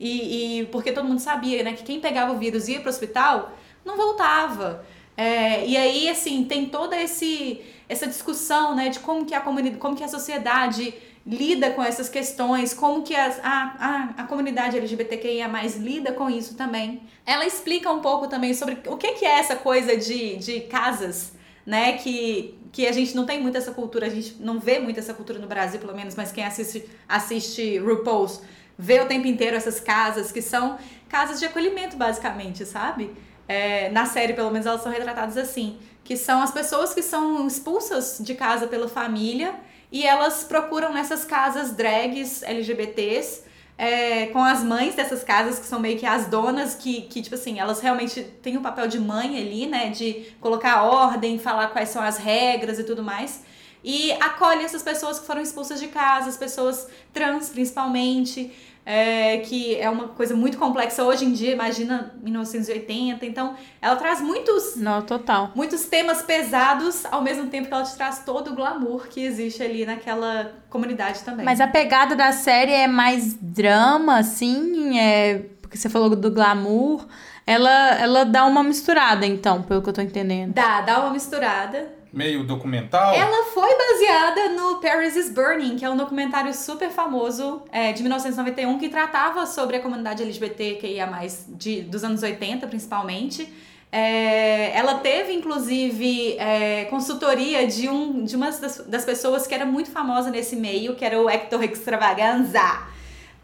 E, e porque todo mundo sabia, né, que quem pegava o vírus e ia pro hospital não voltava. É, e aí, assim, tem toda esse, essa discussão, né, de como que a comunidade, como que a sociedade lida com essas questões, como que as, a, a, a comunidade LGBTQIA+, lida com isso também. Ela explica um pouco também sobre o que, que é essa coisa de, de casas, né, que, que a gente não tem muito essa cultura, a gente não vê muito essa cultura no Brasil, pelo menos, mas quem assiste, assiste RuPaul's vê o tempo inteiro essas casas, que são casas de acolhimento, basicamente, sabe? É, na série, pelo menos, elas são retratadas assim, que são as pessoas que são expulsas de casa pela família e elas procuram nessas casas drags LGBTs é, com as mães dessas casas, que são meio que as donas, que, que, tipo assim, elas realmente têm um papel de mãe ali, né? De colocar ordem, falar quais são as regras e tudo mais. E acolhe essas pessoas que foram expulsas de casa, as pessoas trans, principalmente, é, que é uma coisa muito complexa hoje em dia, imagina 1980. Então, ela traz muitos Não, total. muitos temas pesados, ao mesmo tempo que ela te traz todo o glamour que existe ali naquela comunidade também. Mas a pegada da série é mais drama, assim, é... Porque você falou do glamour. Ela, ela dá uma misturada, então, pelo que eu tô entendendo. Dá, dá uma misturada. Meio documental. Ela foi baseada no Paris is Burning, que é um documentário super famoso é, de 1991 que tratava sobre a comunidade LGBTQIA+, de, dos anos 80, principalmente. É, ela teve, inclusive, é, consultoria de, um, de uma das, das pessoas que era muito famosa nesse meio, que era o Hector Extravaganza.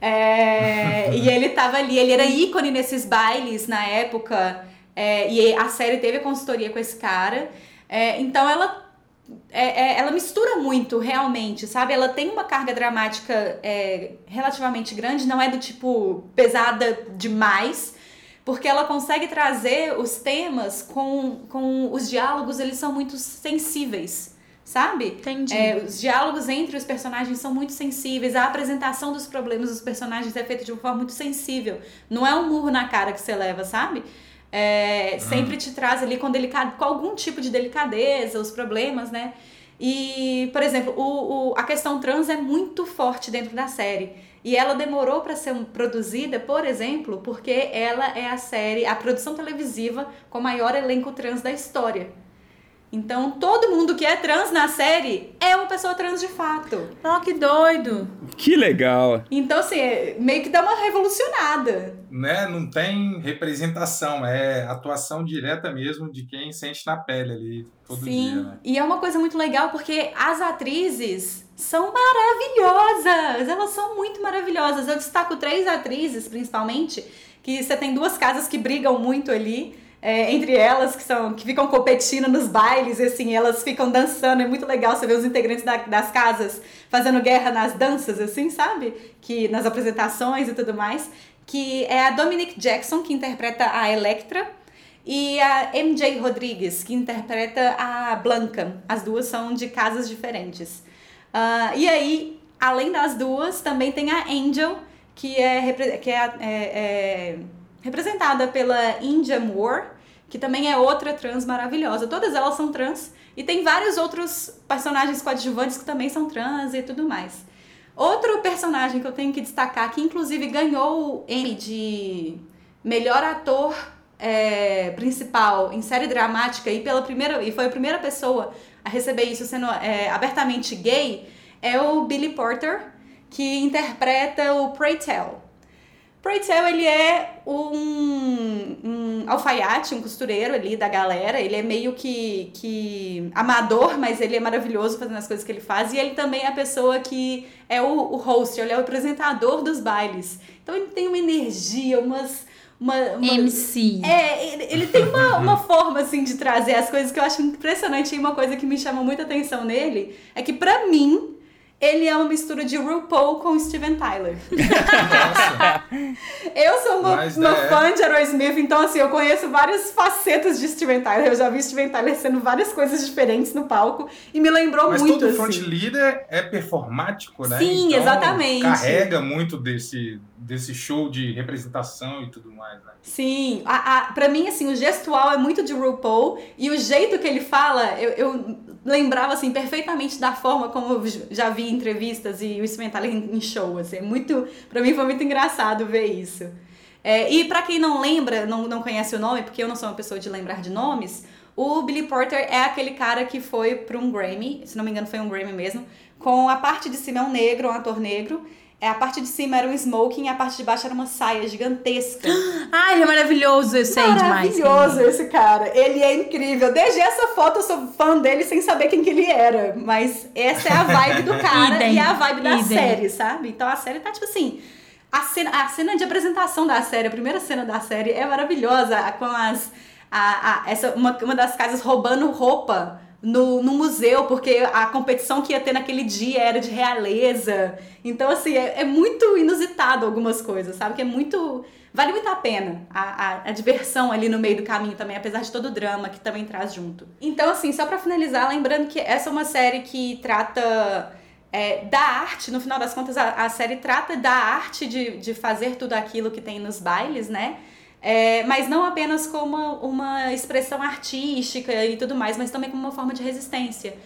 É, *laughs* e ele tava ali, ele era ícone nesses bailes na época, é, e a série teve consultoria com esse cara. É, então ela é, é, ela mistura muito, realmente, sabe? Ela tem uma carga dramática é, relativamente grande, não é do tipo pesada demais, porque ela consegue trazer os temas com, com os diálogos, eles são muito sensíveis, sabe? Entendi. É, os diálogos entre os personagens são muito sensíveis, a apresentação dos problemas dos personagens é feita de uma forma muito sensível. Não é um murro na cara que você leva, sabe? É, sempre te traz ali com, delicado, com algum tipo de delicadeza, os problemas, né? E, por exemplo, o, o, a questão trans é muito forte dentro da série. E ela demorou para ser produzida, por exemplo, porque ela é a série, a produção televisiva com o maior elenco trans da história. Então, todo mundo que é trans na série é uma pessoa trans de fato. Ó, que doido. Que legal. Então, assim, é- meio que dá uma revolucionada. Né? Não tem representação, é atuação direta mesmo de quem sente na pele ali todo Sim, dia, né? e é uma coisa muito legal porque as atrizes são maravilhosas, elas são muito maravilhosas. Eu destaco três atrizes, principalmente, que você tem duas casas que brigam muito ali. É, entre elas, que são que ficam competindo nos bailes, assim, elas ficam dançando, é muito legal você ver os integrantes da- das casas fazendo guerra nas danças, assim, sabe? Que nas apresentações e tudo mais. Que é a Dominique Jackson, que interpreta a Electra, e a MJ Rodrigues, que interpreta a Blanca. As duas são de casas diferentes. Ah, e aí, além das duas, também tem a Angel, que é, que é, é- é representada pela India Moore, que também é outra trans maravilhosa. Todas elas são trans. E tem vários outros personagens coadjuvantes que também são trans e tudo mais. Outro personagem que eu tenho que destacar, que inclusive ganhou o Emmy de melhor ator é, principal em série dramática e pela primeira e foi a primeira pessoa a receber isso sendo é, abertamente gay, é o Billy Porter, que interpreta o Pray Tell. Pray Tell, ele é um, um alfaiate, um costureiro ali da galera. Ele é meio que, que amador, mas ele é maravilhoso fazendo as coisas que ele faz. E ele também é a pessoa que é o, o host, ele é o apresentador dos bailes. Então ele tem uma energia, umas... Uma, uma- MC. é, ele, ele tem uma, uma *laughs* forma, assim, de trazer as coisas que eu acho impressionante. E uma coisa que me chama muita atenção nele é que, pra mim, ele é uma mistura de RuPaul com Steven Tyler. *laughs* Nossa. Eu sou uma, Mas, uma é. fã de Aerosmith, então assim, eu conheço várias facetas de Steven Tyler. Eu já vi Steven Tyler sendo várias coisas diferentes no palco e me lembrou Mas muito todo assim. front leader é performático, né? Sim, Então, exatamente. Carrega muito desse, desse show de representação e tudo mais, né? Sim, a, a, pra mim, assim, o gestual é muito de RuPaul e o jeito que ele fala, eu, eu lembrava, assim, perfeitamente da forma como eu já vi entrevistas e o Steven Tyler em, show, assim, é muito, pra mim foi muito engraçado ver isso. É, e pra quem não lembra, não, não conhece o nome, porque eu não sou uma pessoa de lembrar de nomes, o Billy Porter é aquele cara que foi pra um Grammy, se não me engano foi um Grammy mesmo, com a parte de cima é um negro, um ator negro, é, a parte de cima era um smoking e a parte de baixo era uma saia gigantesca. *gasps* Ai, ele é maravilhoso, eu sei demais. Maravilhoso esse cara. Ele é incrível. Desde essa foto eu sou fã dele sem saber quem que ele era. Mas essa é a vibe do *laughs* cara Idem, e é a vibe da idem. série, sabe? Então a série tá tipo assim. A cena, a cena de apresentação da série, a primeira cena da série é maravilhosa. Com as. A, a, essa, uma, uma das casas roubando roupa no, no museu, porque a competição que ia ter naquele dia era de realeza. Então, assim, é, é muito inusitado algumas coisas, sabe? Que é muito. Vale muito a pena a, a, a diversão ali no meio do caminho também, apesar de todo o drama que também traz junto. Então, assim, só pra finalizar, lembrando que essa é uma série que trata é, da arte, no final das contas, a, a série trata da arte de, de fazer tudo aquilo que tem nos bailes, né? É, mas não apenas como uma, expressão artística e tudo mais, mas também como uma forma de resistência,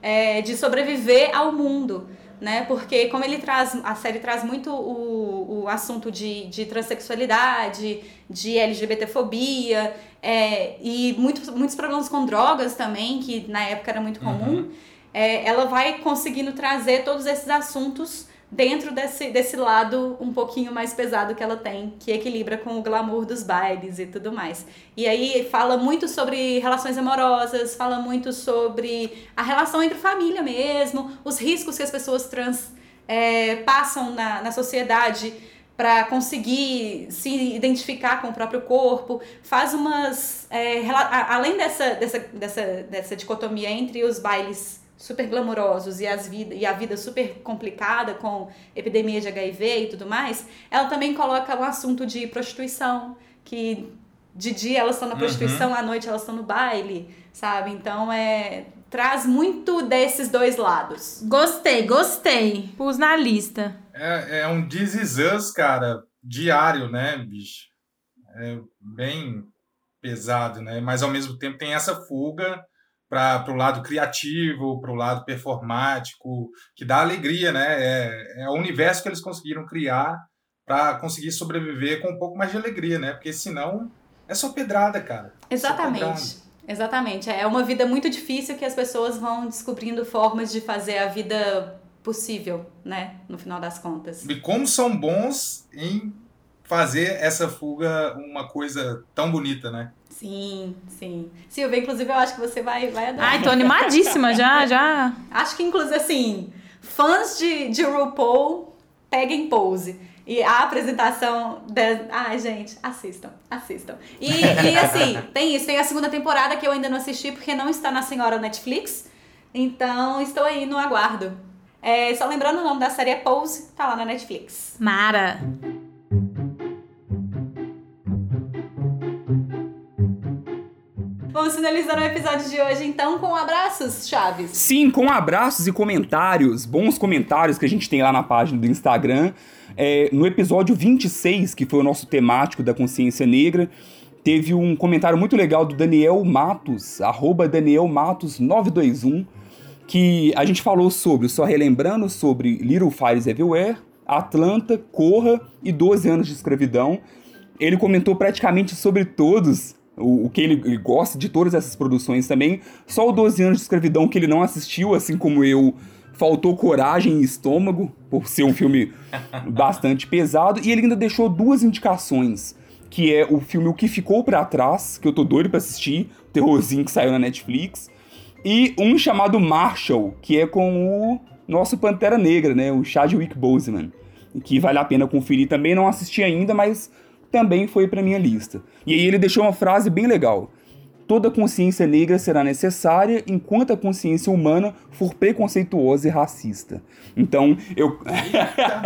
é, de sobreviver ao mundo, né? Porque como ele traz, a série traz muito o, o assunto de, de transexualidade, de LGBTfobia é, e muitos, muitos problemas com drogas também, que na época era muito comum, é, ela vai conseguindo trazer todos esses assuntos dentro desse, desse lado um pouquinho mais pesado que ela tem, que equilibra com o glamour dos bailes e tudo mais. E aí fala muito sobre relações amorosas, fala muito sobre a relação entre família mesmo, os riscos que as pessoas trans é, passam na, na sociedade para conseguir se identificar com o próprio corpo, faz umas. é, além dessa, dessa, dessa, dessa dicotomia entre os bailes super glamourosos e, as vida, e a vida super complicada com epidemia de HIV e tudo mais, ela também coloca um assunto de prostituição, que de dia elas estão na Uhum. prostituição, à noite elas estão no baile, sabe? Então é traz muito desses dois lados. Gostei, gostei. Pus na lista. É, é um This Is Us, cara, diário, né, bicho? É bem pesado, né? Mas ao mesmo tempo tem essa fuga para o lado criativo, para o lado performático, que dá alegria, né? É, é o universo que eles conseguiram criar para conseguir sobreviver com um pouco mais de alegria, né? Porque senão é só pedrada, cara. Pedrada. Exatamente. Exatamente. É uma vida muito difícil que as pessoas vão descobrindo formas de fazer a vida possível, né? No final das contas. E como são bons em fazer essa fuga uma coisa tão bonita, né? Sim, sim. Silvia, inclusive, eu acho que você vai, vai adorar. Ai, tô animadíssima já, *laughs* já. Acho que, inclusive, assim, fãs de, de RuPaul, peguem pose. E a apresentação da. Ai, gente, assistam, assistam. E, e assim, *laughs* tem isso, tem a segunda temporada que eu ainda não assisti porque não está na senhora Netflix. Então, estou aí no aguardo. É, só lembrando o nome da série é Pose, tá lá na Netflix. Mara. Vamos finalizar o episódio de hoje, então, com abraços, Chaves. Sim, com abraços e comentários, bons comentários que a gente tem lá na página do Instagram. É, no episódio 26, que foi o nosso temático da consciência negra, teve um comentário muito legal do Daniel Matos, arroba Daniel Matos 921, que a gente falou sobre, só relembrando, sobre Little Fires Everywhere, Atlanta, Corra e 12 anos de escravidão. Ele comentou praticamente sobre todos, o, o que ele, ele gosta de todas essas produções também. Só o 12 anos de escravidão que ele não assistiu, assim como eu, faltou coragem e estômago, por ser um filme *laughs* bastante pesado. E ele ainda deixou duas indicações, que é o filme O Que Ficou Pra Trás, que eu tô doido pra assistir, o terrorzinho que saiu na Netflix, e um chamado Marshall, que é com o nosso Pantera Negra, né, o Chadwick Boseman, que vale a pena conferir também, não assisti ainda, mas também foi pra minha lista. E aí ele deixou uma frase bem legal, toda consciência negra será necessária enquanto a consciência humana for preconceituosa e racista. Então, eu.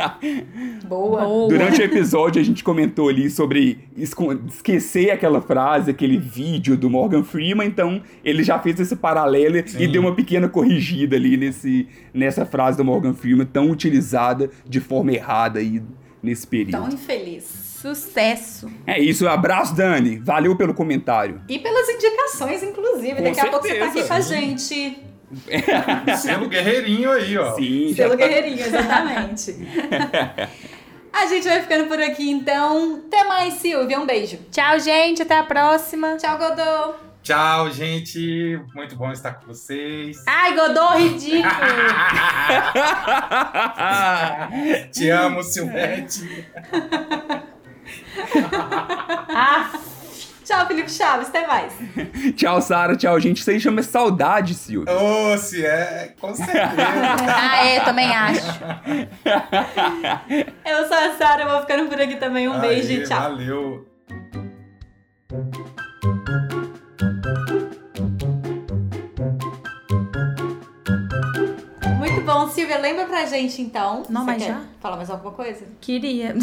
*laughs* Boa. Boa. Durante o episódio, a gente comentou ali sobre esquecer aquela frase, aquele vídeo do Morgan Freeman. Então, ele já fez esse paralelo e Sim. deu uma pequena corrigida ali nesse, nessa frase do Morgan Freeman, tão utilizada de forma errada aí nesse período. Tão infeliz. Sucesso. É isso, abraço, Dani. Valeu pelo comentário. E pelas indicações, inclusive. Com Daqui a pouco você tá aqui certeza. com a gente. *laughs* Selo guerreirinho aí, ó. Sim, já Pelo tá- Guerreirinho, exatamente. *laughs* a gente vai ficando por aqui, então. Até mais, Silvia. Um beijo. Tchau, gente. Até a próxima. Tchau, Godô. Tchau, gente. Muito bom estar com vocês. Ai, Godô, ridículo. *laughs* Te amo, Silvete. Ah, *laughs* Tchau, Felipe Chaves. Até mais. *laughs* Tchau, Sara. Tchau, gente. Isso aí chama saudade, Silvio. Ô, se é, com certeza. *laughs* ah, é, também acho. Eu sou a Sara. Vou ficando por aqui também. Um beijo Aê, e tchau. Valeu. Bom, Silvia. Lembra pra gente, então. Não, Você mas quer já? Falar mais alguma coisa? Queria.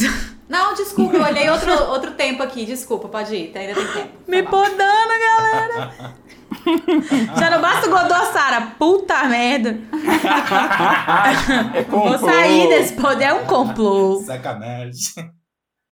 Não, desculpa. Eu olhei outro, outro tempo aqui. Desculpa, pode ir. Ainda tem tempo. Me mal. podando, galera. Já não basta o Godô, Sara. Puta merda. É Vou sair desse poder. É um complô. Sacanagem.